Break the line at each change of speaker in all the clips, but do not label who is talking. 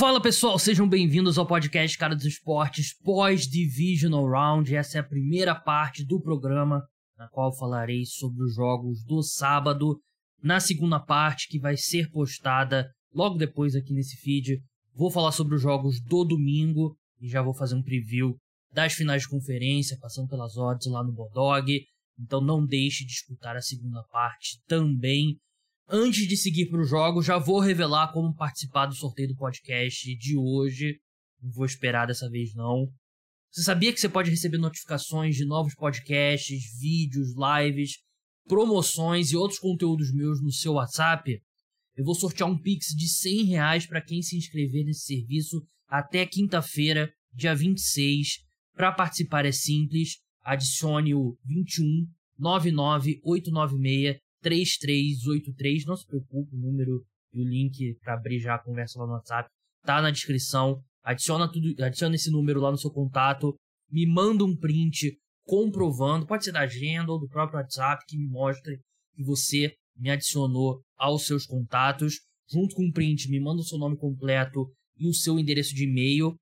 Fala pessoal, sejam bem-vindos ao podcast Cara dos Esportes pós-Divisional Round. Essa é a primeira parte do programa, na qual falarei sobre os jogos do sábado. Na segunda parte, que vai ser postada logo depois aqui nesse feed, vou falar sobre os jogos do domingo e já vou fazer um preview das finais de conferência, passando pelas odds lá no Bodog. Então não deixe de escutar a segunda parte também. Antes de seguir para o jogo, já vou revelar como participar do sorteio do podcast de hoje. Não vou esperar dessa vez não. Você sabia que você pode receber notificações de novos podcasts, vídeos, lives, promoções e outros conteúdos meus no seu WhatsApp? Eu vou sortear um Pix de 100 reais para quem se inscrever nesse serviço até quinta-feira, dia 26. Para participar é simples, adicione o 21 99896 3383. Não se preocupe, o número e o link para abrir já a conversa lá no WhatsApp tá na descrição. Adiciona tudo, adiciona esse número lá no seu contato, me manda um print comprovando, pode ser da agenda ou do próprio WhatsApp que me mostre que você me adicionou aos seus contatos. Junto com um print, me manda o seu nome completo e o seu endereço de e-mail.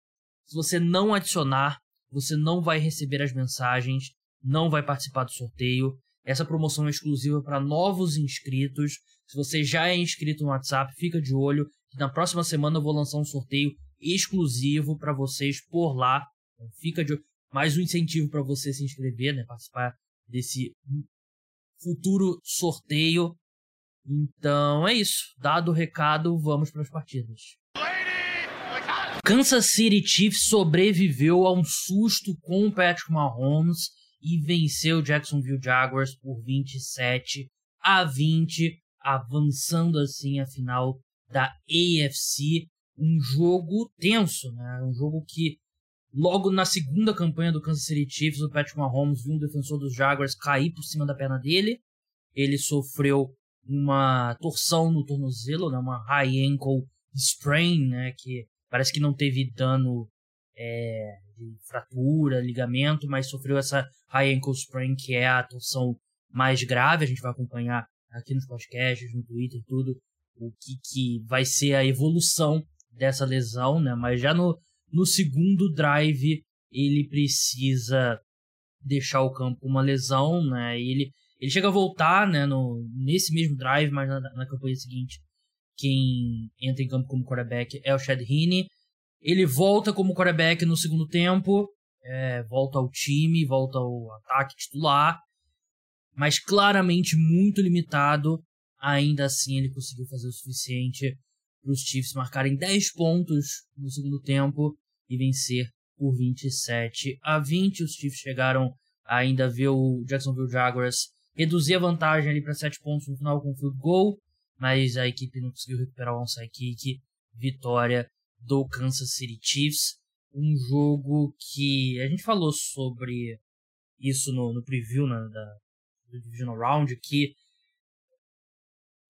Se você não adicionar, você não vai receber as mensagens, não vai participar do sorteio. Essa promoção é exclusiva para novos inscritos. Se você já é inscrito no WhatsApp, fica de olho na próxima semana eu vou lançar um sorteio exclusivo para vocês por lá. Então fica de olho. Mais um incentivo para você se inscrever, né, participar desse futuro sorteio. Então é isso. Dado o recado, vamos para as partidas. Kansas City Chiefs sobreviveu a um susto com o Patrick Mahomes e venceu Jacksonville Jaguars por 27 a 20, avançando assim a final da AFC. Um jogo tenso, né? Um jogo que logo na segunda campanha do Kansas City Chiefs, o Patrick Mahomes viu um defensor dos Jaguars cair por cima da perna dele. Ele sofreu uma torção no tornozelo, né? Uma high ankle sprain, né? Que parece que não teve dano é, de fratura, ligamento, mas sofreu essa high ankle sprain, que é a torção mais grave. A gente vai acompanhar aqui nos podcasts, no Twitter, tudo, o que, que vai ser a evolução dessa lesão, né? Mas já no, no segundo drive, ele precisa deixar o campo com uma lesão, né? E ele, ele chega a voltar, né, no, nesse mesmo drive, mas na, na campanha seguinte, quem entra em campo como quarterback é o Chad Heaney. Ele volta como quarterback no segundo tempo, é, volta ao time, volta ao ataque titular, mas claramente muito limitado. Ainda assim, ele conseguiu fazer o suficiente para os Chiefs marcarem 10 pontos no segundo tempo e vencer por 27 a 20. Os Chiefs chegaram a ainda ver o Jacksonville Jaguars reduzir a vantagem ali para 7 pontos no final com o field goal, mas a equipe não conseguiu recuperar o onside kick. Vitória do Kansas City Chiefs. Um jogo que a gente falou sobre isso no, no preview né, da, do Divisional Round, que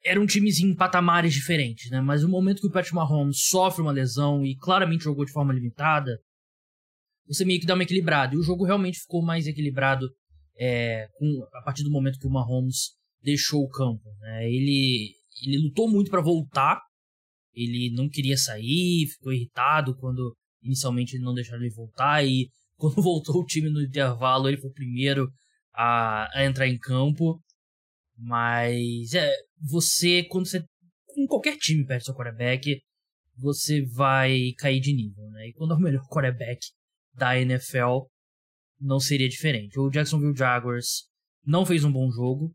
eram times em patamares diferentes, né? Mas no momento que o Patrick Mahomes sofre uma lesão e claramente jogou de forma limitada, você meio que dá uma equilibrada. E o jogo realmente ficou mais equilibrado é, com, a partir do momento que o Mahomes deixou o campo. Né? Ele, ele lutou muito para voltar ele não queria sair, ficou irritado quando inicialmente não deixaram ele voltar e quando voltou o time no intervalo ele foi o primeiro a, a entrar em campo. Mas é, você quando você com qualquer time perde seu quarterback, você vai cair de nível, né? E quando é o melhor quarterback da NFL, não seria diferente. O Jacksonville Jaguars não fez um bom jogo,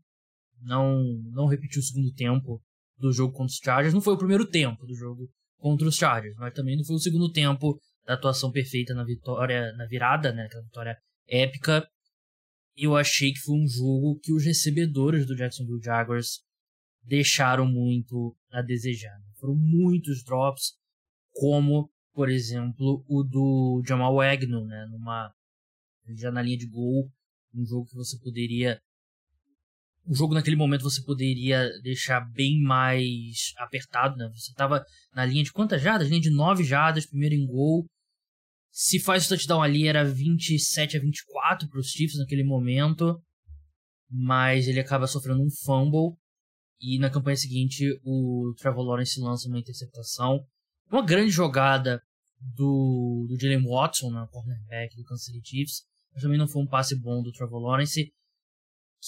não não repetiu o segundo tempo do jogo contra os Chargers. Não foi o primeiro tempo do jogo contra os Chargers, mas também não foi o segundo tempo da atuação perfeita na vitória, na virada, né? Aquela vitória épica. Eu achei que foi um jogo que os recebedores do Jacksonville Jaguars deixaram muito a desejar. Né? Foram muitos drops, como, por exemplo, o do Jamal Agnew, né? Numa, já na linha de gol, um jogo que você poderia o jogo naquele momento você poderia deixar bem mais apertado, né? Você tava na linha de quantas jardas? Linha de 9 jardas, primeiro em gol. Se faz o touchdown ali, era 27 a 24 para os Chiefs naquele momento. Mas ele acaba sofrendo um fumble. E na campanha seguinte, o Trevor Lawrence lança uma interceptação. Uma grande jogada do, do Jalen Watson, na cornerback do Kansas City Chiefs. Mas também não foi um passe bom do Trevor Lawrence.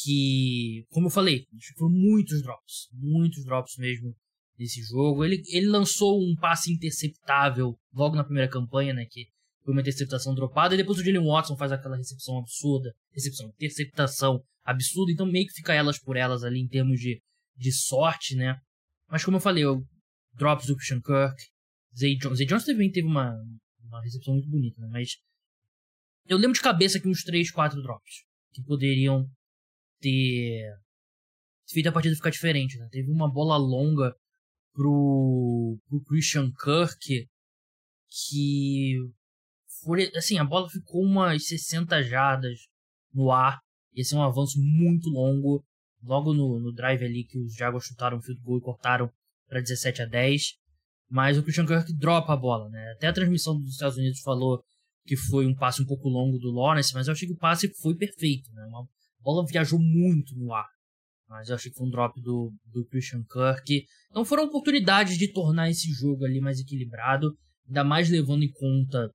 Que, como eu falei, foram muitos drops. Muitos drops mesmo nesse jogo. Ele, ele lançou um passe interceptável logo na primeira campanha, né? Que foi uma interceptação dropada. E depois o Jalen Watson faz aquela recepção absurda. Recepção, interceptação absurda. Então meio que fica elas por elas ali em termos de, de sorte, né? Mas como eu falei, o drops do Christian Kirk. Zay Jones. Zay Jones também teve uma, uma recepção muito bonita, né? Mas eu lembro de cabeça aqui uns 3, 4 drops que poderiam ter feito a partida ficar diferente, né? Teve uma bola longa pro, pro Christian Kirk que foi, assim, a bola ficou umas 60 jardas no ar. Esse é um avanço muito longo. Logo no, no drive ali que os Jaguars chutaram o field goal e cortaram para 17 a 10. Mas o Christian Kirk dropa a bola, né? Até a transmissão dos Estados Unidos falou que foi um passe um pouco longo do Lawrence, mas eu achei que o passe foi perfeito, né? Uma bola viajou muito no ar. Mas eu achei que foi um drop do, do Christian Kirk. Então foram oportunidades de tornar esse jogo ali mais equilibrado, ainda mais levando em conta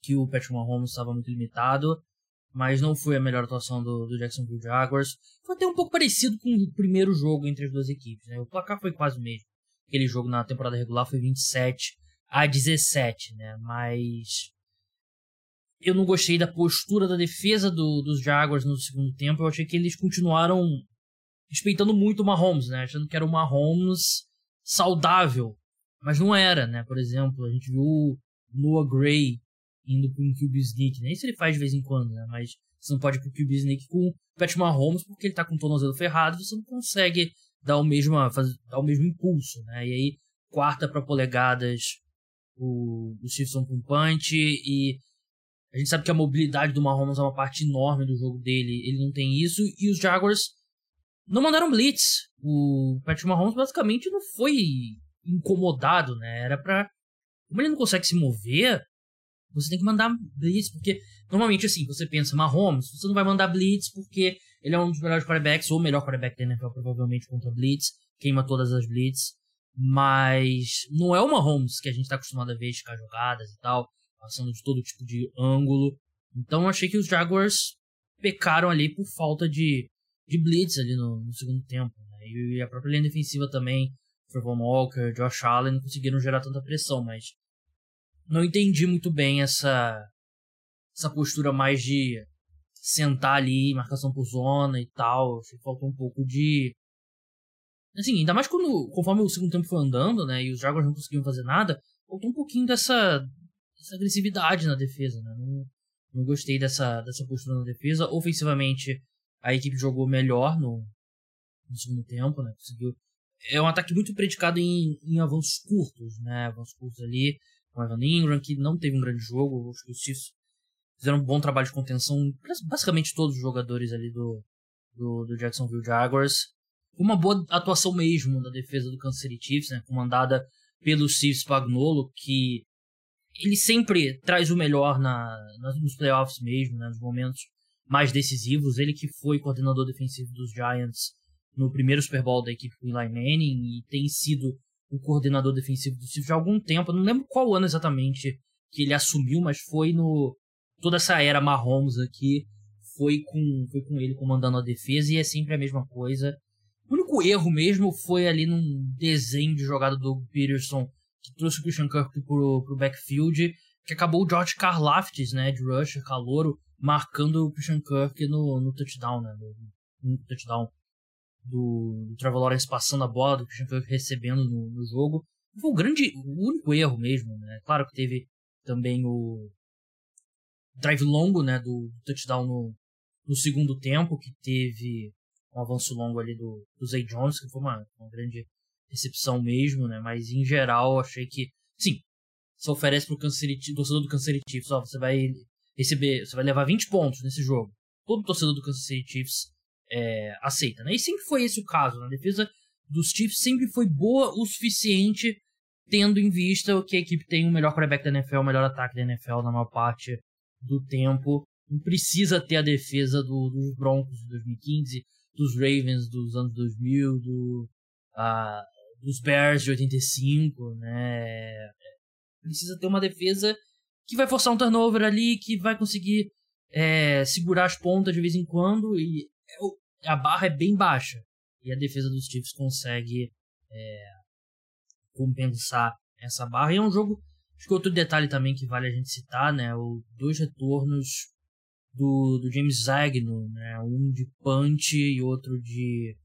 que o Patrick Mahomes estava muito limitado, mas não foi a melhor atuação do, do Jacksonville Jaguars. Foi até um pouco parecido com o primeiro jogo entre as duas equipes. Né? O placar foi quase o mesmo. Aquele jogo na temporada regular foi 27 a 17, né? Mas eu não gostei da postura da defesa do, dos Jaguars no segundo tempo. Eu achei que eles continuaram respeitando muito o Mahomes, né? Achando que era o Mahomes saudável. Mas não era, né? Por exemplo, a gente viu o Noah Gray indo com o QB sneak, né? Isso ele faz de vez em quando, né? Mas você não pode ir pro QB sneak com o Patrick Mahomes porque ele tá com o tornozelo ferrado, você não consegue dar o mesmo, fazer, dar o mesmo impulso, né? E aí, quarta para polegadas, o, o Chiefs com punch e a gente sabe que a mobilidade do Mahomes é uma parte enorme do jogo dele, ele não tem isso, e os Jaguars não mandaram blitz. O Patrick Mahomes basicamente não foi incomodado, né? Era pra. Como ele não consegue se mover, você tem que mandar blitz, porque normalmente assim, você pensa, Mahomes, você não vai mandar blitz porque ele é um dos melhores quarterbacks, ou o melhor quarterback da NFL provavelmente contra blitz, queima todas as blitz, mas não é o Mahomes que a gente tá acostumado a ver esticar jogadas e tal, passando de todo tipo de ângulo. Então eu achei que os Jaguars pecaram ali por falta de, de blitz ali no, no segundo tempo, né? E a própria linha defensiva também, Trevor Walker, Josh Allen, não conseguiram gerar tanta pressão, mas não entendi muito bem essa essa postura mais de sentar ali, marcação por zona e tal. Achei que faltou um pouco de. Assim, ainda mais quando, conforme o segundo tempo foi andando, né, e os Jaguars não conseguiam fazer nada, faltou um pouquinho dessa, dessa agressividade na defesa, né. Não, não gostei dessa, dessa postura na defesa. Ofensivamente, a equipe jogou melhor no, no segundo tempo, né, conseguiu. É um ataque muito predicado em, em avanços curtos, né, avanços curtos ali com o Evan Ingram, que não teve um grande jogo. Os Chiefs fizeram um bom trabalho de contenção. Basicamente todos os jogadores ali do, do, do Jacksonville Jaguars. Uma boa atuação mesmo da defesa do Kansas City Chiefs, né, comandada pelo Steve Spagnuolo, que ele sempre traz o melhor na, nos playoffs mesmo, né, nos momentos mais decisivos. Ele que foi coordenador defensivo dos Giants no primeiro Super Bowl da equipe com Eli Manning e tem sido o coordenador defensivo do Chiefs há algum tempo. Eu não lembro qual ano exatamente que ele assumiu, mas foi no toda essa era Mahomes aqui foi com foi com ele comandando a defesa e é sempre a mesma coisa. O único erro mesmo foi ali num desenho de jogada do Peterson que trouxe o Christian Kirk pro, pro backfield, que acabou o George Karlaftis, né, de rusher, calouro, marcando o Christian Kirk no, no touchdown, né, no, no touchdown do, do Trevor Lawrence passando a bola, do Christian Kirk recebendo no, no jogo. Foi o grande, o único erro mesmo, né? Claro que teve também o drive longo, né, do, do touchdown no, no segundo tempo, que teve um avanço longo ali do, do Zay Jones, que foi uma, uma grande recepção mesmo, né? Mas em geral achei que, sim, você oferece pro City, torcedor do City Chiefs, ó, você vai receber, você vai levar 20 pontos nesse jogo. Todo torcedor do Kansas City Chiefs é, aceita, né? E sempre foi esse o caso. Né? A defesa dos Chiefs sempre foi boa o suficiente, tendo em vista que a equipe tem o melhor quarterback da NFL, o melhor ataque da NFL na maior parte do tempo. Não precisa ter a defesa do, dos Broncos de 2015, dos Ravens dos anos 2000, do, uh, dos Bears de 85, né? Precisa ter uma defesa que vai forçar um turnover ali, que vai conseguir é, segurar as pontas de vez em quando e é a barra é bem baixa e a defesa dos Chiefs consegue é, compensar essa barra. E é um jogo, acho que outro detalhe também que vale a gente citar, né? O dois retornos do, do James Zagno, né? Um de punch e outro de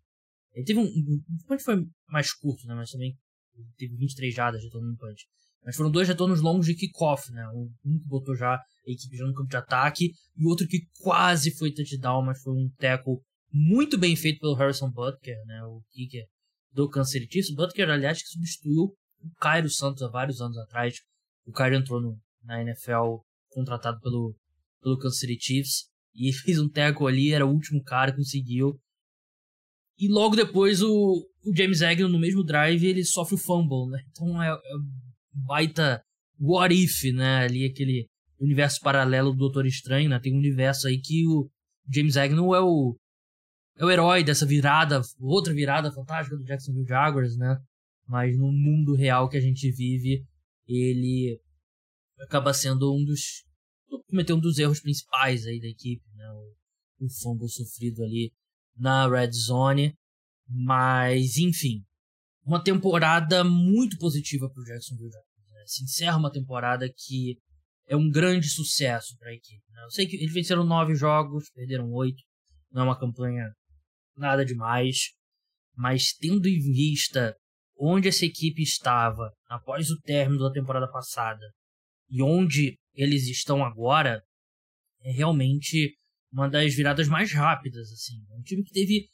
ele teve um, um punch foi mais curto, né? Mas também teve 23 jardas de retorno no punch. Mas foram dois retornos longos de kickoff, né? Um que botou já a equipe já no campo de ataque e o outro que quase foi touchdown, mas foi um tackle muito bem feito pelo Harrison Butker, né? O kicker do Kansas City Chiefs. Butker, aliás, que substituiu o Cairo Santos há vários anos atrás. O Cairo entrou no, na NFL contratado pelo, pelo Kansas City Chiefs e fez um tackle ali, era o último cara conseguiu. E logo depois o, o James Agnew, no mesmo drive, ele sofre o fumble, né? Então é, é baita what if, né? Ali aquele universo paralelo do Doutor Estranho, né? Tem um universo aí que o James Agnew é o é o herói dessa virada, outra virada fantástica do Jacksonville Jaguars, né? Mas no mundo real que a gente vive, ele acaba sendo um dos cometeu um dos erros principais aí da equipe, né? O, o fumble sofrido ali na red zone, mas enfim, uma temporada muito positiva para o Jacksonville. Né? Se encerra uma temporada que é um grande sucesso para a equipe. Né? Eu sei que eles venceram nove jogos, perderam oito, não é uma campanha nada demais, mas tendo em vista onde essa equipe estava após o término da temporada passada e onde eles estão agora, é realmente uma das viradas mais rápidas, assim. Um time que teve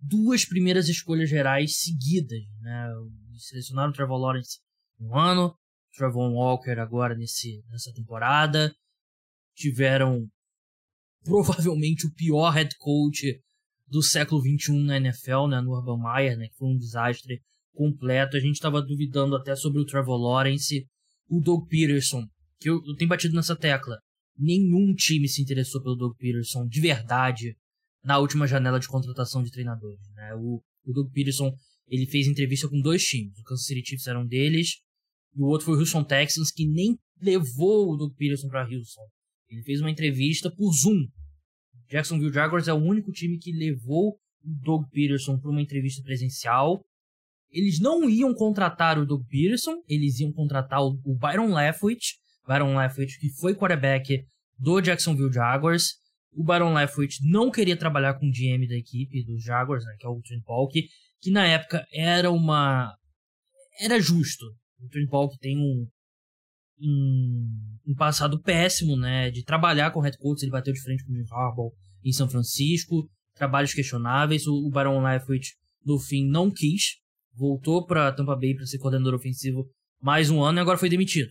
duas primeiras escolhas gerais seguidas, né? Selecionaram o Trevor Lawrence um ano, Trevor Walker agora nesse, nessa temporada. Tiveram provavelmente o pior head coach do século XXI na NFL, né, no Urban Meyer, né, que foi um desastre completo. A gente estava duvidando até sobre o Trevor Lawrence, o Doug Peterson, que eu, eu, tenho batido nessa tecla. Nenhum time se interessou pelo Doug Peterson de verdade na última janela de contratação de treinadores. Né? O, o Doug Peterson ele fez entrevista com dois times. O Kansas City Chiefs era um deles e o outro foi o Houston Texans, que nem levou o Doug Peterson para Houston. Ele fez uma entrevista por Zoom Jacksonville Jaguars é o único time que levou o Doug Peterson para uma entrevista presencial. Eles não iam contratar o Doug Peterson, eles iam contratar o, Byron Leftwich, Byron Leftwich que foi quarterback do Jacksonville Jaguars. O Byron Leftwich não queria trabalhar com o GM da equipe dos Jaguars, né, que é o Trent Paul, que, na época era uma era justo. O Trent Paul tem um, um, um, passado péssimo, né? De trabalhar com o head coach, ele bateu de frente com o Jim Harbaugh em São Francisco, trabalhos questionáveis. O, o Baron Leftwich, no fim, não quis, voltou para Tampa Bay para ser coordenador ofensivo mais um ano e agora foi demitido.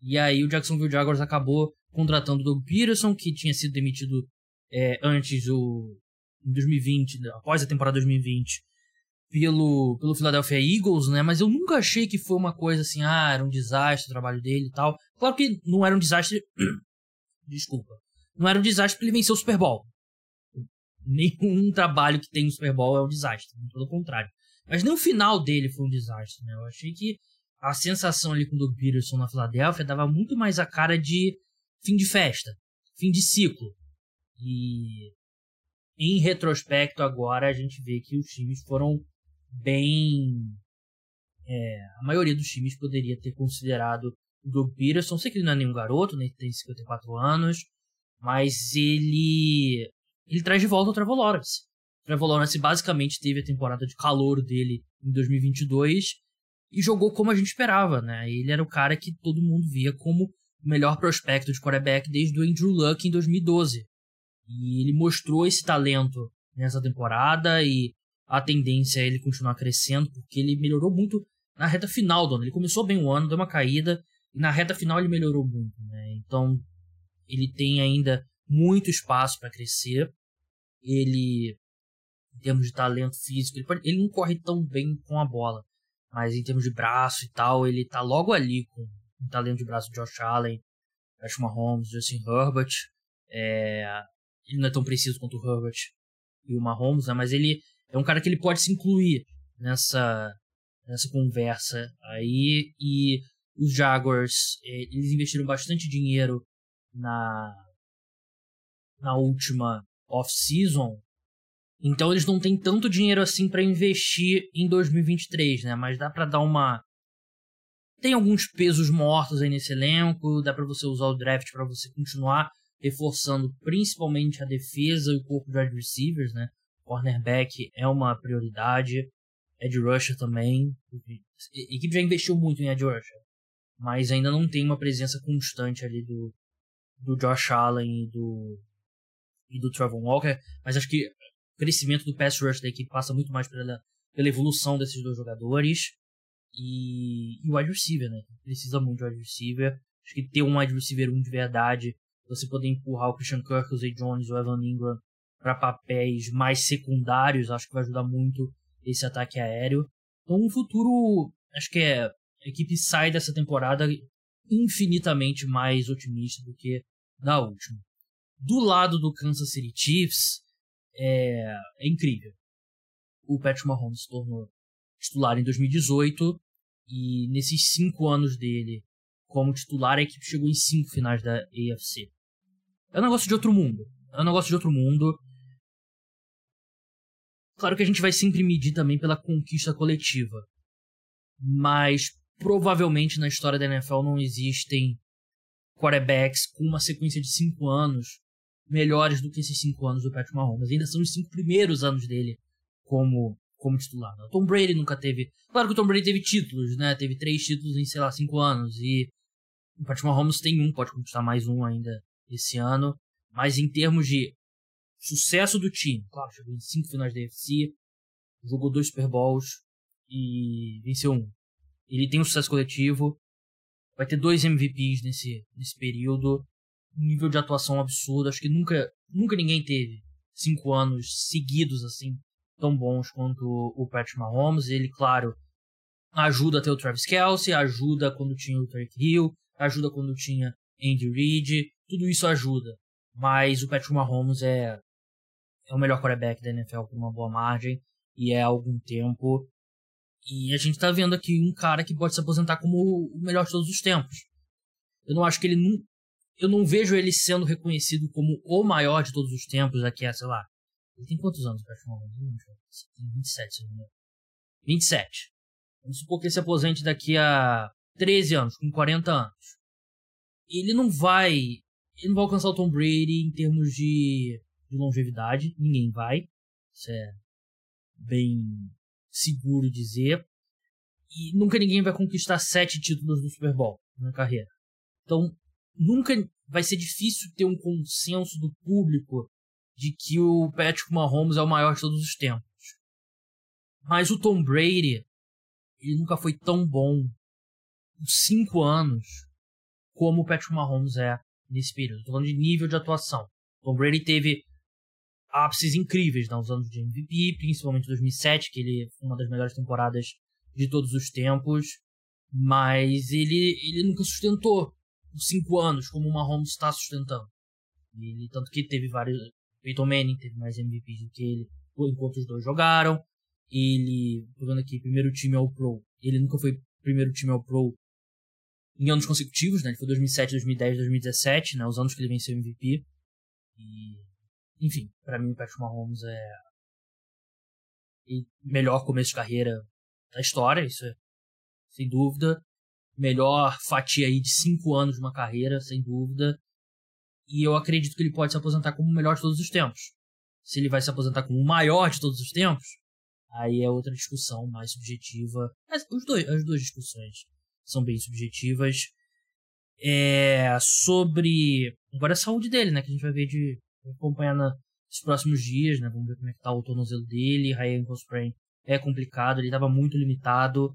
E aí o Jacksonville Jaguars acabou contratando o Doug Peterson, que tinha sido demitido é, antes, o, em 2020, após a temporada 2020, pelo, pelo Philadelphia Eagles, né? Mas eu nunca achei que foi uma coisa assim, ah, era um desastre o trabalho dele e tal. Claro que não era um desastre. Desculpa. Não era um desastre porque ele venceu o Super Bowl. Nenhum trabalho que tem no Super Bowl é um desastre, pelo contrário. Mas nem o final dele foi um desastre, né? Eu achei que a sensação ali com o Doug Peterson na Filadélfia dava muito mais a cara de fim de festa, fim de ciclo. E em retrospecto agora a gente vê que os times foram bem. É, a maioria dos times poderia ter considerado o Doug Peterson. Sei que ele não é nenhum garoto, né? tem 54 anos, mas ele ele traz de volta o Trevor Lawrence. O Trevor Lawrence basicamente teve a temporada de calor dele em 2022 e jogou como a gente esperava, né? Ele era o cara que todo mundo via como o melhor prospecto de quarterback desde o Andrew Luck em 2012. E ele mostrou esse talento nessa temporada e a tendência é ele continuar crescendo, porque ele melhorou muito na reta final do ano. Ele começou bem o ano, deu uma caída, e na reta final ele melhorou muito. Né? Então, ele tem ainda muito espaço para crescer. Ele, em termos de talento físico, ele, ele não corre tão bem com a bola, mas em termos de braço e tal, ele tá logo ali com o talento de braço de Josh Allen, Patrick Mahomes, Justin Herbert. É, ele não é tão preciso quanto o Herbert e o Mahomes, né? mas ele é um cara que ele pode se incluir nessa, nessa conversa aí. E os Jaguars, é, eles investiram bastante dinheiro na, na última off-season. Então eles não têm tanto dinheiro assim para investir em 2023, né? Mas dá para dar uma tem alguns pesos mortos aí nesse elenco, dá para você usar o draft para você continuar reforçando principalmente a defesa e o corpo de wide receivers, né? Cornerback é uma prioridade, Ed Rusher também. A equipe já investiu muito em Ed Rusher, mas ainda não tem uma presença constante ali do, do Josh Allen e do e do Trevor Walker, mas acho que crescimento do pass rush da equipe passa muito mais pela, pela evolução desses dois jogadores e, e o wide receiver, né? Precisa muito de wide receiver. Acho que ter um wide receiver 1 de verdade, você poder empurrar o Christian Kirk, o Zay Jones, o Evan Ingram para papéis mais secundários, acho que vai ajudar muito esse ataque aéreo. Então, um futuro, acho que é, a equipe sai dessa temporada infinitamente mais otimista do que da última. Do lado do Kansas City Chiefs, é, é incrível. O Patrick Mahomes se tornou titular em 2018 e nesses cinco anos dele como titular a equipe chegou em cinco finais da AFC. É um negócio de outro mundo. É um negócio de outro mundo. Claro que a gente vai sempre medir também pela conquista coletiva. Mas provavelmente na história da NFL não existem quarterbacks com uma sequência de cinco anos melhores do que esses cinco anos do Patrick Mahomes. Ainda são os cinco primeiros anos dele como como titular. Né? O Tom Brady nunca teve. Claro que o Tom Brady teve títulos, né? Teve três títulos em, sei lá, cinco anos. E o Patrick Mahomes tem um, pode conquistar mais um ainda esse ano. Mas em termos de sucesso do time, claro, chegou em cinco finais da UFC, jogou dois Super Bowls e venceu um. Ele tem um sucesso coletivo, vai ter dois MVPs nesse, nesse período, um nível de atuação absurdo. Acho que nunca, nunca ninguém teve cinco anos seguidos assim tão bons quanto o Patrick Mahomes. Ele, claro, ajuda a ter o Travis Kelsey, ajuda quando tinha o Tarek Hill, ajuda quando tinha Andy Reid, tudo isso ajuda. Mas o Patrick Mahomes é, é o melhor quarterback da NFL por uma boa margem e é há algum tempo. E a gente tá vendo aqui um cara que pode se aposentar como o melhor de todos os tempos. Eu não acho que ele. Eu não vejo ele sendo reconhecido como o maior de todos os tempos aqui a, sei lá, ele tem quantos anos, Patrick Mahomes? Tem 27, se não me engano. 27. Vamos supor que ele se aposente daqui a 13 anos, com 40 anos. Ele não vai. Ele não vai alcançar o Tom Brady em termos de, de longevidade. Ninguém vai. Isso é bem seguro dizer. E nunca ninguém vai conquistar sete títulos do Super Bowl na carreira. Então, nunca vai ser difícil ter um consenso do público de que o Patrick Mahomes é o maior de todos os tempos. Mas o Tom Brady, ele nunca foi tão bom por cinco anos como o Patrick Mahomes é nesse período. Estou falando de nível de atuação. Tom Brady teve ápices incríveis nos anos de MVP, principalmente 2007, que ele foi uma das melhores temporadas de todos os tempos. Mas ele, ele nunca sustentou cinco anos como o Mahomes está sustentando. Ele, tanto que teve vários, Peyton Manning teve mais MVPs do que ele enquanto os dois jogaram. Ele, vendo aqui, primeiro time ao Pro. Ele nunca foi primeiro time ao Pro em anos consecutivos, né? Ele foi 2007, 2010, 2017, né? Os anos que ele venceu MVP. E, enfim, para mim o Patrick Mahomes é o melhor começo de carreira da história, isso é sem dúvida. Melhor fatia aí de cinco anos de uma carreira, sem dúvida. E eu acredito que ele pode se aposentar como o melhor de todos os tempos. Se ele vai se aposentar como o maior de todos os tempos, aí é outra discussão mais subjetiva. Mas os dois, as duas discussões são bem subjetivas. É sobre agora a saúde dele, né? Que a gente vai ver de acompanhar nos próximos dias, né? Vamos ver como é que tá o tornozelo dele. High ankle sprain é complicado, ele estava muito limitado.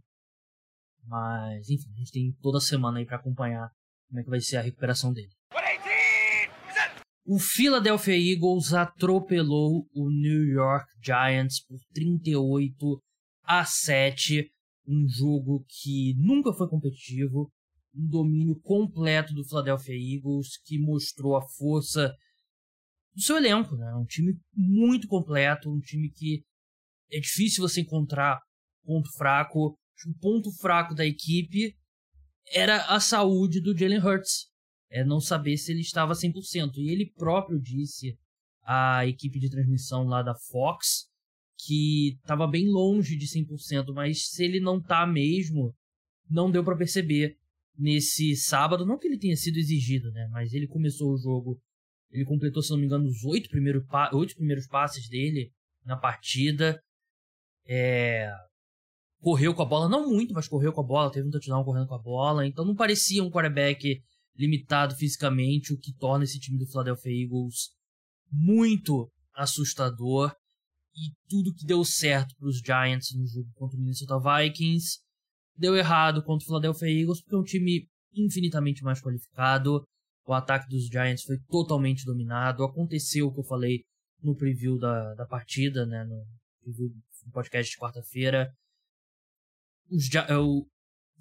Mas, enfim, a gente tem toda semana aí para acompanhar como é que vai ser a recuperação dele. O Philadelphia Eagles atropelou o New York Giants por 38 a 7, um jogo que nunca foi competitivo, um domínio completo do Philadelphia Eagles que mostrou a força do seu elenco, né? Um time muito completo, um time que é difícil você encontrar ponto fraco. O ponto fraco da equipe era a saúde do Jalen Hurts. É não saber se ele estava 100%. E ele próprio disse à equipe de transmissão lá da Fox que estava bem longe de 100%, mas se ele não tá mesmo, não deu para perceber nesse sábado, não que ele tenha sido exigido, né, mas ele começou o jogo, ele completou, se não me engano, os oito primeiros, oito primeiros passes dele na partida, é, correu com a bola, não muito, mas correu com a bola, teve um touchdown correndo com a bola, então não parecia um quarterback limitado fisicamente, o que torna esse time do Philadelphia Eagles muito assustador. E tudo que deu certo para os Giants no jogo contra o Minnesota Vikings deu errado contra o Philadelphia Eagles, porque é um time infinitamente mais qualificado. O ataque dos Giants foi totalmente dominado. Aconteceu o que eu falei no preview da, da partida, né, no preview do podcast de quarta-feira os, é, o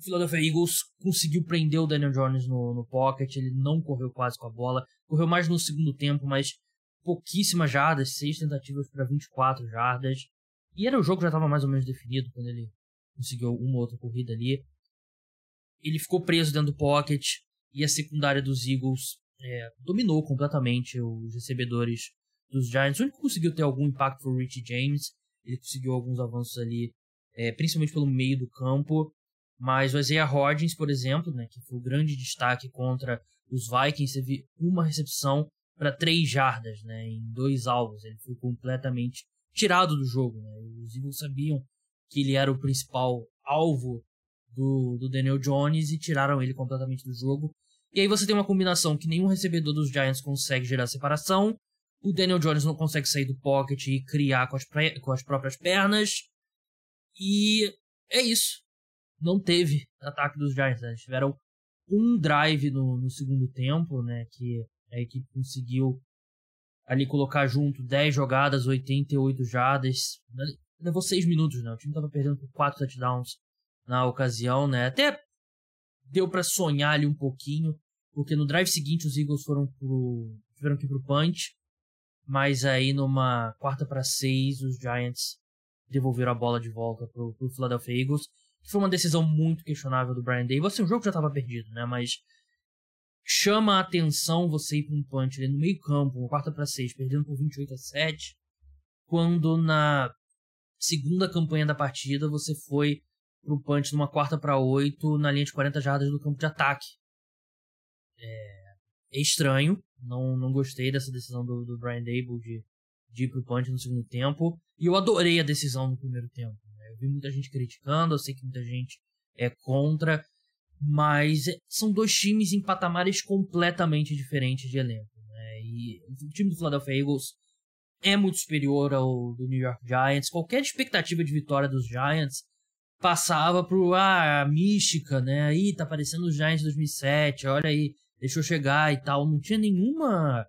Philadelphia Eagles conseguiu prender o Daniel Jones no, no pocket, ele não correu quase com a bola, correu mais no segundo tempo, mas pouquíssimas jardas, seis tentativas para 24 jardas. E era o jogo já estava mais ou menos definido quando ele conseguiu uma outra corrida ali. Ele ficou preso dentro do pocket e a secundária dos Eagles é, dominou completamente os recebedores dos Giants. O único que conseguiu ter algum impacto foi o Richie James. Ele conseguiu alguns avanços ali é, principalmente pelo meio do campo. Mas o Isaiah Hodgins, por exemplo, né, que foi o grande destaque contra os Vikings, teve uma recepção para três jardas né, em dois alvos. Ele foi completamente tirado do jogo. Né? Os Eagles sabiam que ele era o principal alvo do, do Daniel Jones e tiraram ele completamente do jogo. E aí você tem uma combinação que nenhum recebedor dos Giants consegue gerar separação. O Daniel Jones não consegue sair do pocket e criar com as, com as próprias pernas. E é isso. Não teve ataque dos Giants. Né? Eles tiveram um drive no, no segundo tempo, né? Que a equipe conseguiu ali colocar junto 10 jogadas, 88 jardas. Levou 6 minutos, né? O time tava perdendo por 4 touchdowns na ocasião, né? Até deu para sonhar ali um pouquinho, porque no drive seguinte os Eagles foram pro tiveram que ir pro punch, mas aí numa quarta para 6 os Giants devolveram a bola de volta pro, pro Philadelphia Eagles. Foi uma decisão muito questionável do Brian Davis. Assim, o jogo já estava perdido, né? Mas chama a atenção você ir para um punch ali no meio campo, uma quarta para seis, perdendo por 28 a 7, quando na segunda campanha da partida você foi pro punch numa quarta para oito na linha de 40 jardas do campo de ataque. É, é estranho, não, não gostei dessa decisão do, do Brian Dable de de ir pro punch no segundo tempo. E eu adorei a decisão no primeiro tempo. Né? Eu vi muita gente criticando, eu sei que muita gente é contra, mas é, são dois times em patamares completamente diferentes de elenco. Né? E o time do Philadelphia Eagles é muito superior ao do New York Giants. Qualquer expectativa de vitória dos Giants passava pro ah, a mística, né? Aí tá aparecendo os Giants 2007, olha aí, deixou chegar e tal. Não tinha nenhuma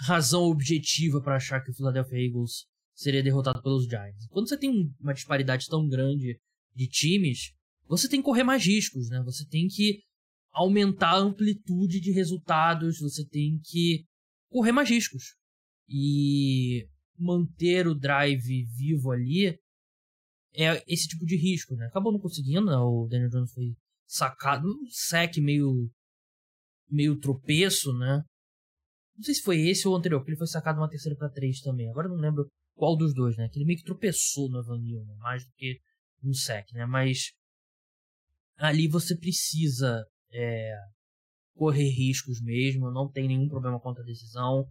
razão objetiva para achar que o Philadelphia Eagles seria derrotado pelos Giants. Quando você tem uma disparidade tão grande de times, você tem que correr mais riscos, né? Você tem que aumentar a amplitude de resultados, você tem que correr mais riscos. E manter o drive vivo ali é esse tipo de risco, né? Acabou não conseguindo, né? o Daniel Jones foi sacado, um sec meio meio tropeço, né? Não sei se foi esse ou o anterior, porque ele foi sacado uma terceira para três também. Agora não lembro qual dos dois, né? Que ele meio que tropeçou no Evan Neal, né? mais do que um sec, né? Mas ali você precisa é, correr riscos mesmo, não tem nenhum problema contra a decisão.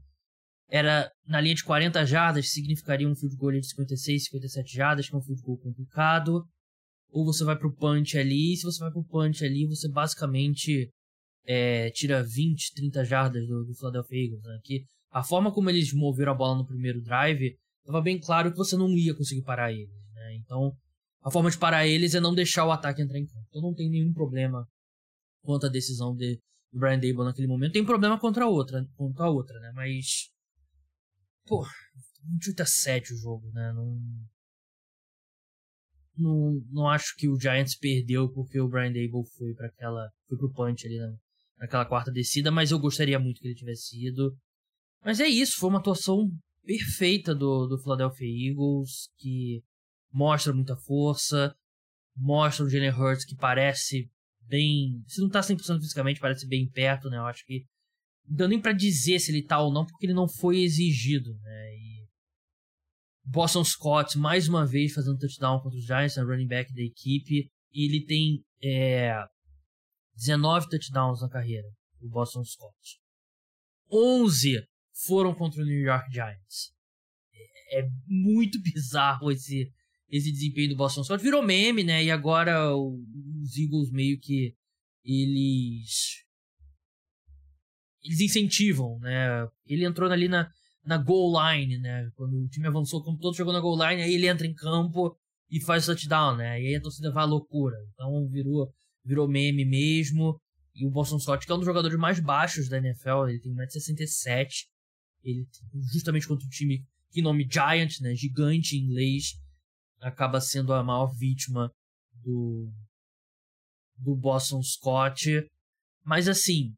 Era na linha de 40 jardas, significaria um field goal de 56, 57 jardas, que é um field goal complicado. Ou você vai pro punch ali, e se você vai pro punch ali, você basicamente é, tira 20, 30 jardas do, do Philadelphia Eagles. Né? Que a forma como eles moveram a bola no primeiro drive, estava bem claro que você não ia conseguir parar eles. Né? Então, a forma de parar eles é não deixar o ataque entrar em campo. Então não tem nenhum problema quanto à decisão de Brian Dable naquele momento. Tem problema contra a outra, contra a outra, né? Mas. Pô, 28 a 7 o jogo, né? Não, não, não acho que o Giants perdeu porque o Brian Dable foi para aquela. foi pro punch ali, né? Naquela quarta descida, mas eu gostaria muito que ele tivesse ido. Mas é isso, foi uma atuação perfeita do, do Philadelphia Eagles, que mostra muita força. mostra o Jalen Hurts que parece bem. Se não tá 100% fisicamente, parece bem perto, né? Eu acho que. Não deu nem pra dizer se ele tá ou não, porque ele não foi exigido, né? E. Boston Scott, mais uma vez, fazendo touchdown contra os Giants, né? running back da equipe. E ele tem é, 19 touchdowns na carreira, o Boston Scott. 11 foram contra o New York Giants. É, é muito bizarro esse, esse desempenho do Boston Scott. Virou meme, né? E agora os Eagles meio que eles eles incentivam, né? Ele entrou ali na, na goal line, né? Quando o time avançou, como todo jogou na goal line, aí ele entra em campo e faz touchdown, né? E aí a torcida vai à loucura. Então virou virou meme mesmo. E o Boston Scott, que é um dos jogadores mais baixos da NFL, ele tem 1,67m. Ele, justamente contra o time que nome Giant, né? Gigante em inglês acaba sendo a maior vítima do, do Boston Scott. Mas assim,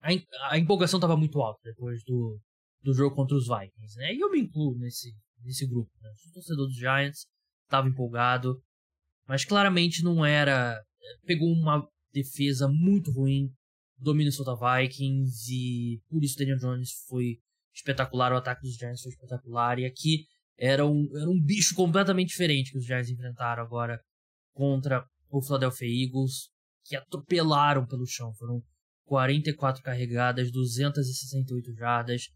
a, a empolgação estava muito alta depois do, do jogo contra os Vikings, né? E eu me incluo nesse, nesse grupo, né? O torcedor dos Giants estava empolgado, mas claramente não era. Pegou uma defesa muito ruim do Minnesota Vikings e por isso Daniel Jones foi espetacular, o ataque dos Giants foi espetacular. E aqui era um, era um bicho completamente diferente que os Giants enfrentaram agora contra o Philadelphia Eagles, que atropelaram pelo chão. Foram 44 carregadas, 268 jardas,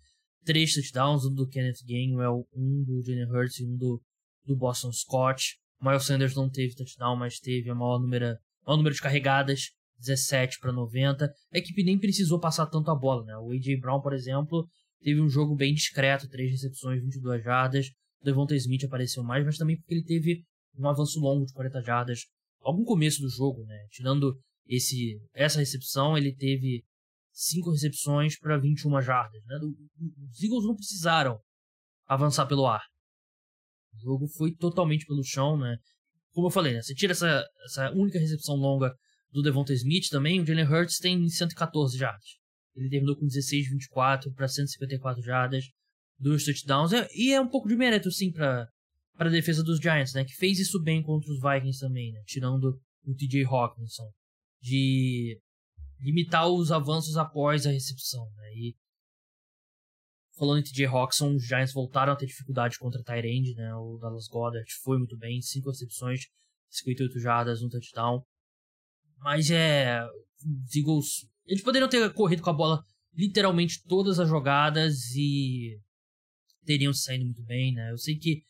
3 touchdowns, um do Kenneth Gainwell, um do Jalen Hurts e um do, do Boston Scott. Miles Sanders não teve touchdown, mas teve a maior número, maior número de carregadas, 17 para 90. A equipe nem precisou passar tanto a bola, né? O A.J. Brown, por exemplo, teve um jogo bem discreto, 3 recepções, 22 jardas. Devonta Smith apareceu mais, mas também porque ele teve um avanço longo de 40 jardas algum começo do jogo, né? Tirando esse essa recepção, ele teve cinco recepções para 21 jardas, né? Os Eagles não precisaram avançar pelo ar. O jogo foi totalmente pelo chão, né? Como eu falei, né? Você tira essa, essa única recepção longa do Devonta Smith também, o Jalen Hurts tem 114 jardas. Ele terminou com 16, 24 para 154 jardas dos touchdowns. É, e é um pouco de mérito, sim, para a defesa dos Giants, né? Que fez isso bem contra os Vikings também, né? Tirando o TJ Hawkinson. De limitar os avanços após a recepção, né? E falando em TJ Hawkinson, os Giants voltaram a ter dificuldade contra Tyrande, né? O Dallas Goddard foi muito bem, cinco recepções, 58 jardas, um touchdown. Mas é. Os Eagles. Eles poderiam ter corrido com a bola literalmente todas as jogadas e teriam saído muito bem, né? Eu sei que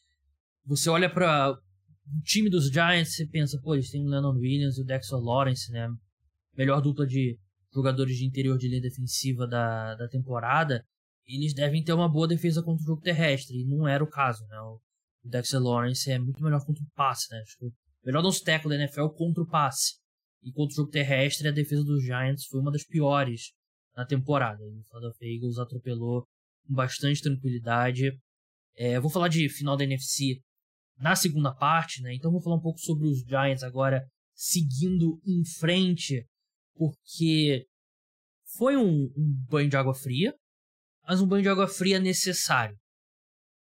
você olha para o time dos Giants e pensa, pô, eles têm o Lennon Williams e o Dexter Lawrence, né? Melhor dupla de jogadores de interior de linha defensiva da, da temporada. Eles devem ter uma boa defesa contra o jogo terrestre, e não era o caso, né? O, Dexter Lawrence é muito melhor contra o passe, né? Acho que o melhor dos tackle da NFL contra o passe. E contra o jogo terrestre, a defesa dos Giants foi uma das piores na temporada. O Philadelphia Eagles atropelou com bastante tranquilidade. É, vou falar de final da NFC na segunda parte, né? Então vou falar um pouco sobre os Giants agora seguindo em frente, porque foi um, um banho de água fria, mas um banho de água fria necessário.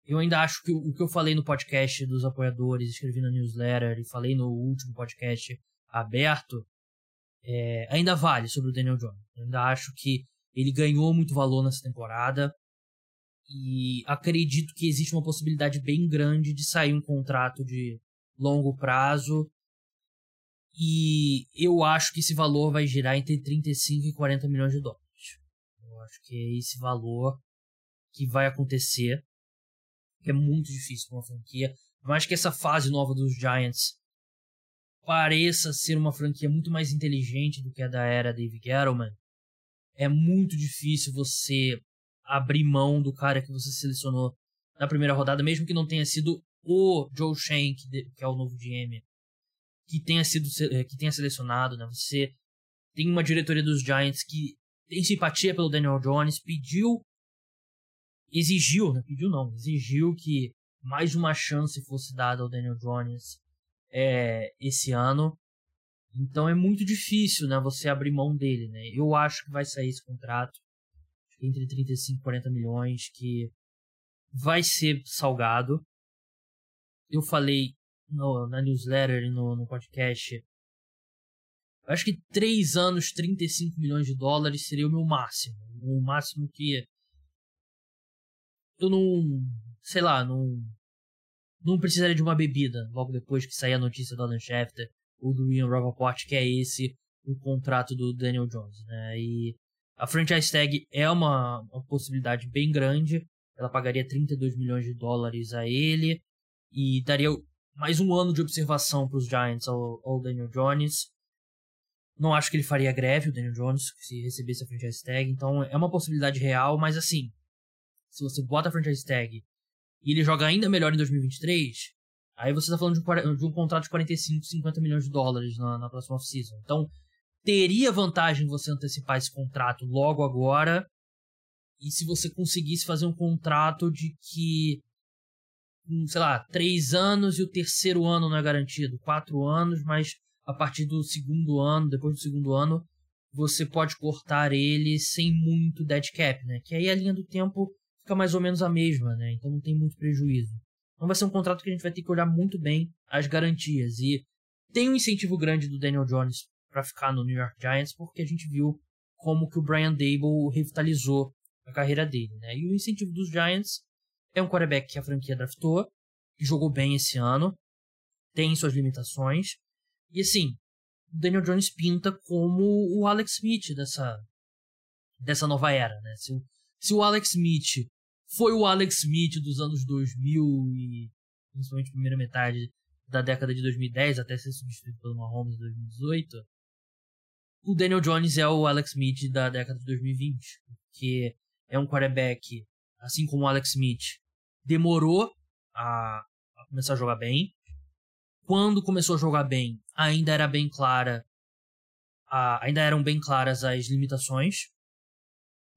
Eu ainda acho que o que eu falei no podcast dos apoiadores, escrevi na newsletter e falei no último podcast aberto, é, ainda vale sobre o Daniel Jones. Eu ainda acho que ele ganhou muito valor nessa temporada. E acredito que existe uma possibilidade bem grande de sair um contrato de longo prazo. E eu acho que esse valor vai girar entre 35 e 40 milhões de dólares. Acho que é esse valor que vai acontecer. É muito difícil para uma franquia. Mas acho que essa fase nova dos Giants pareça ser uma franquia muito mais inteligente do que a da era Dave Gettleman. É muito difícil você abrir mão do cara que você selecionou na primeira rodada, mesmo que não tenha sido o Joe Shank, que é o novo GM, que tenha sido eh, que tenha selecionado, né? Você tem uma diretoria dos Giants que tem simpatia pelo Daniel Jones, pediu exigiu, né? pediu não, exigiu que mais uma chance fosse dada ao Daniel Jones é, esse ano. Então é muito difícil, né, você abrir mão dele, né? Eu acho que vai sair esse contrato entre 35 e 40 milhões, que vai ser salgado. Eu falei no, na newsletter e no, no podcast. Eu acho que 3 anos, 35 milhões de dólares seria o meu máximo. O máximo que. Eu não. Sei lá, não. Não precisaria de uma bebida logo depois que sair a notícia do Alan Schefter ou do Ian Rappaport, que é esse o contrato do Daniel Jones, né? E a franchise tag é uma, uma possibilidade bem grande. Ela pagaria 32 milhões de dólares a ele e daria mais um ano de observação para os Giants ao, ao, Daniel Jones. Não acho que ele faria greve, o Daniel Jones, se recebesse a franchise tag. Então é uma possibilidade real, mas assim, se você bota a franchise tag e ele joga ainda melhor em 2023, aí você está falando de um, de um, contrato de 45, 50 milhões de dólares na, na próxima off-season. Então teria vantagem você antecipar esse contrato logo agora. E se você conseguisse fazer um contrato de que, sei lá, três anos e o terceiro ano não é garantido, quatro anos, mas a partir do segundo ano, depois do segundo ano, você pode cortar ele sem muito dead cap, né? Que aí a linha do tempo fica mais ou menos a mesma, né? Então não tem muito prejuízo. Então vai ser um contrato que a gente vai ter que olhar muito bem as garantias. E tem um incentivo grande do Daniel Jones para ficar no New York Giants, porque a gente viu como que o Brian Dable revitalizou a carreira dele, né? E o incentivo dos Giants é um quarterback que a franquia draftou, que jogou bem esse ano, tem suas limitações, e assim, o Daniel Jones pinta como o Alex Smith dessa, dessa nova era, né? Se, se o Alex Smith foi o Alex Smith dos anos 2000 e principalmente primeira metade da década de 2010 até ser substituído pelo Mahomes em 2018, o Daniel Jones é o Alex Smith da década de 2020, que é um quarterback, assim como o Alex Smith, demorou a, a começar a jogar bem. Quando começou a jogar bem, ainda era bem clara, a, ainda eram bem claras as limitações.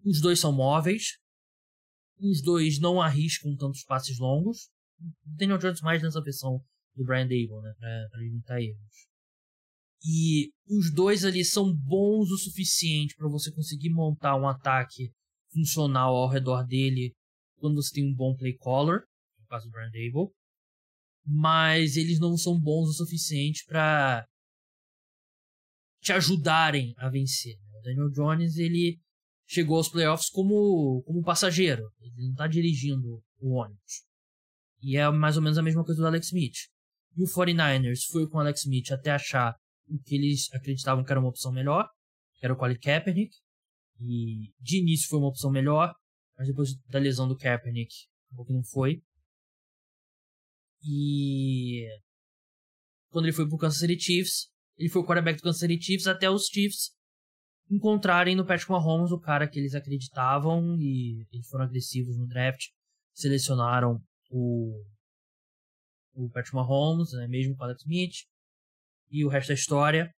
Os dois são móveis. Os dois não arriscam tantos passes longos. Daniel Jones mais nessa versão do Brian Dable, né, pra limitar erros. E os dois ali são bons o suficiente para você conseguir montar um ataque funcional ao redor dele quando você tem um bom play caller, no caso do Brian Dable. Mas eles não são bons o suficiente para te ajudarem a vencer. Né? O Daniel Jones ele chegou aos playoffs como, como passageiro. Ele não está dirigindo o ônibus. E é mais ou menos a mesma coisa do Alex Smith. E o 49ers foi com o Alex Smith até achar o que eles acreditavam que era uma opção melhor, que era o Colin Kaepernick. E de início foi uma opção melhor, mas depois da lesão do Kaepernick, acabou que não foi. E quando ele foi pro Kansas City Chiefs, ele foi o quarterback do Kansas City Chiefs até os Chiefs encontrarem no Patrick Mahomes o cara que eles acreditavam e eles foram agressivos no draft, selecionaram o o Patrick Mahomes, né, mesmo com o Alex Smith, e o resto da história.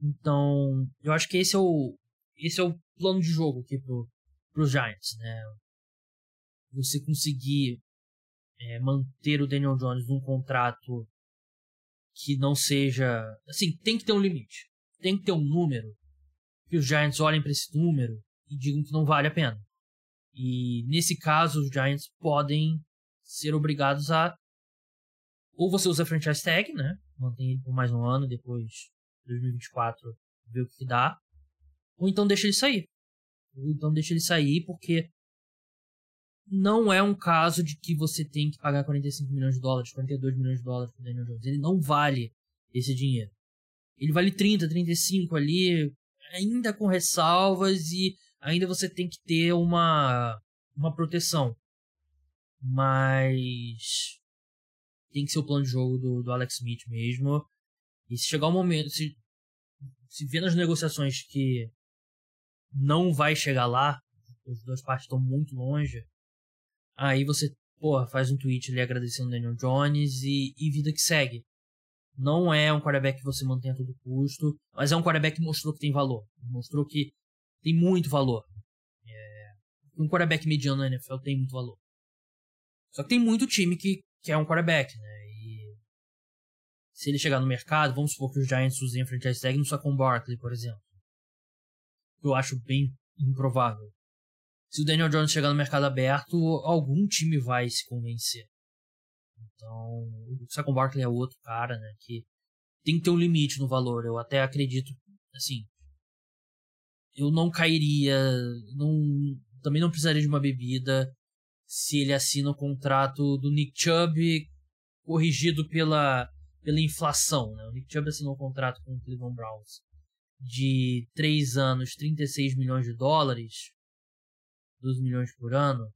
Então, eu acho que esse é o, esse é o plano de jogo aqui pro, pros Giants, né? Você conseguir é, manter o Daniel Jones num contrato que não seja. Assim, tem que ter um limite. Tem que ter um número que os Giants olhem para esse número e digam que não vale a pena. E nesse caso, os Giants podem ser obrigados a. Ou você usa a franchise tag, né? mantém ele por mais um ano, depois 2024 ver o que dá. Ou então deixa ele sair. Ou então deixa ele sair porque não é um caso de que você tem que pagar 45 milhões de dólares, 42 milhões de dólares pro Daniel Jones. Ele não vale esse dinheiro. Ele vale 30, 35 ali, ainda com ressalvas e ainda você tem que ter uma uma proteção. Mas tem que ser o plano de jogo do, do Alex Smith mesmo. E se chegar o um momento, se, se ver nas negociações que não vai chegar lá, as duas partes estão muito longe, aí você, porra, faz um tweet ali agradecendo Daniel Jones e, e vida que segue. Não é um quarterback que você mantém a todo custo, mas é um quarterback que mostrou que tem valor. Mostrou que tem muito valor. É... Um quarterback mediano na NFL tem muito valor. Só que tem muito time que que é um quarterback, né? E se ele chegar no mercado, vamos supor que os Giants usem a franchise tag no Saquon Barkley, por exemplo. Eu acho bem improvável. Se o Daniel Jones chegar no mercado aberto, algum time vai se convencer. Então, o Saquon Barkley é outro cara, né? Que tem que ter um limite no valor. Eu até acredito, assim, eu não cairia, não, também não precisaria de uma bebida se ele assina o contrato do Nick Chubb corrigido pela, pela inflação. Né? O Nick Chubb assinou um contrato com o Cleveland Browns de 3 anos, 36 milhões de dólares, 12 milhões por ano.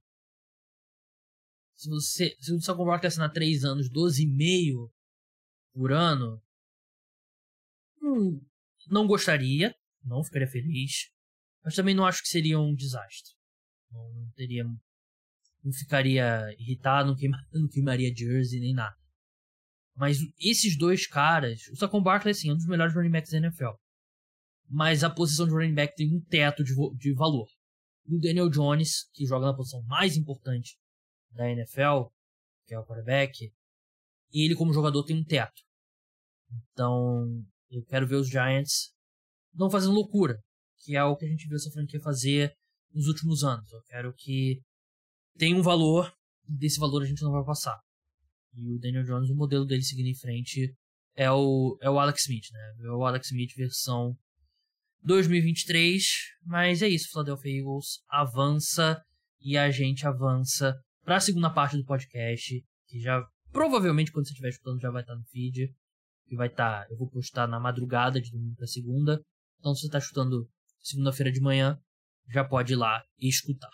Se você se o Saquon Barkley assinar 3 anos, 12,5 por ano, hum, não gostaria, não ficaria feliz, mas também não acho que seria um desastre. Não, não teria. Não ficaria irritado, não, queima, não queimaria jersey nem nada. Mas esses dois caras. O Saquon Barkley assim, é um dos melhores running backs da NFL. Mas a posição de running back tem um teto de, de valor. E o Daniel Jones, que joga na posição mais importante da NFL, que é o quarterback, ele como jogador tem um teto. Então, eu quero ver os Giants não fazendo loucura, que é o que a gente viu essa franquia fazer nos últimos anos. Eu quero que tenha um valor, e desse valor a gente não vai passar. E o Daniel Jones, o modelo dele seguindo em frente é o, é o Alex Smith, né? É o Alex Smith versão 2023. Mas é isso, Philadelphia Eagles avança e a gente avança para a segunda parte do podcast, que já provavelmente quando você estiver escutando já vai estar no feed, que vai estar, eu vou postar na madrugada de domingo para segunda. Então se você está escutando segunda-feira de manhã, já pode ir lá e escutar.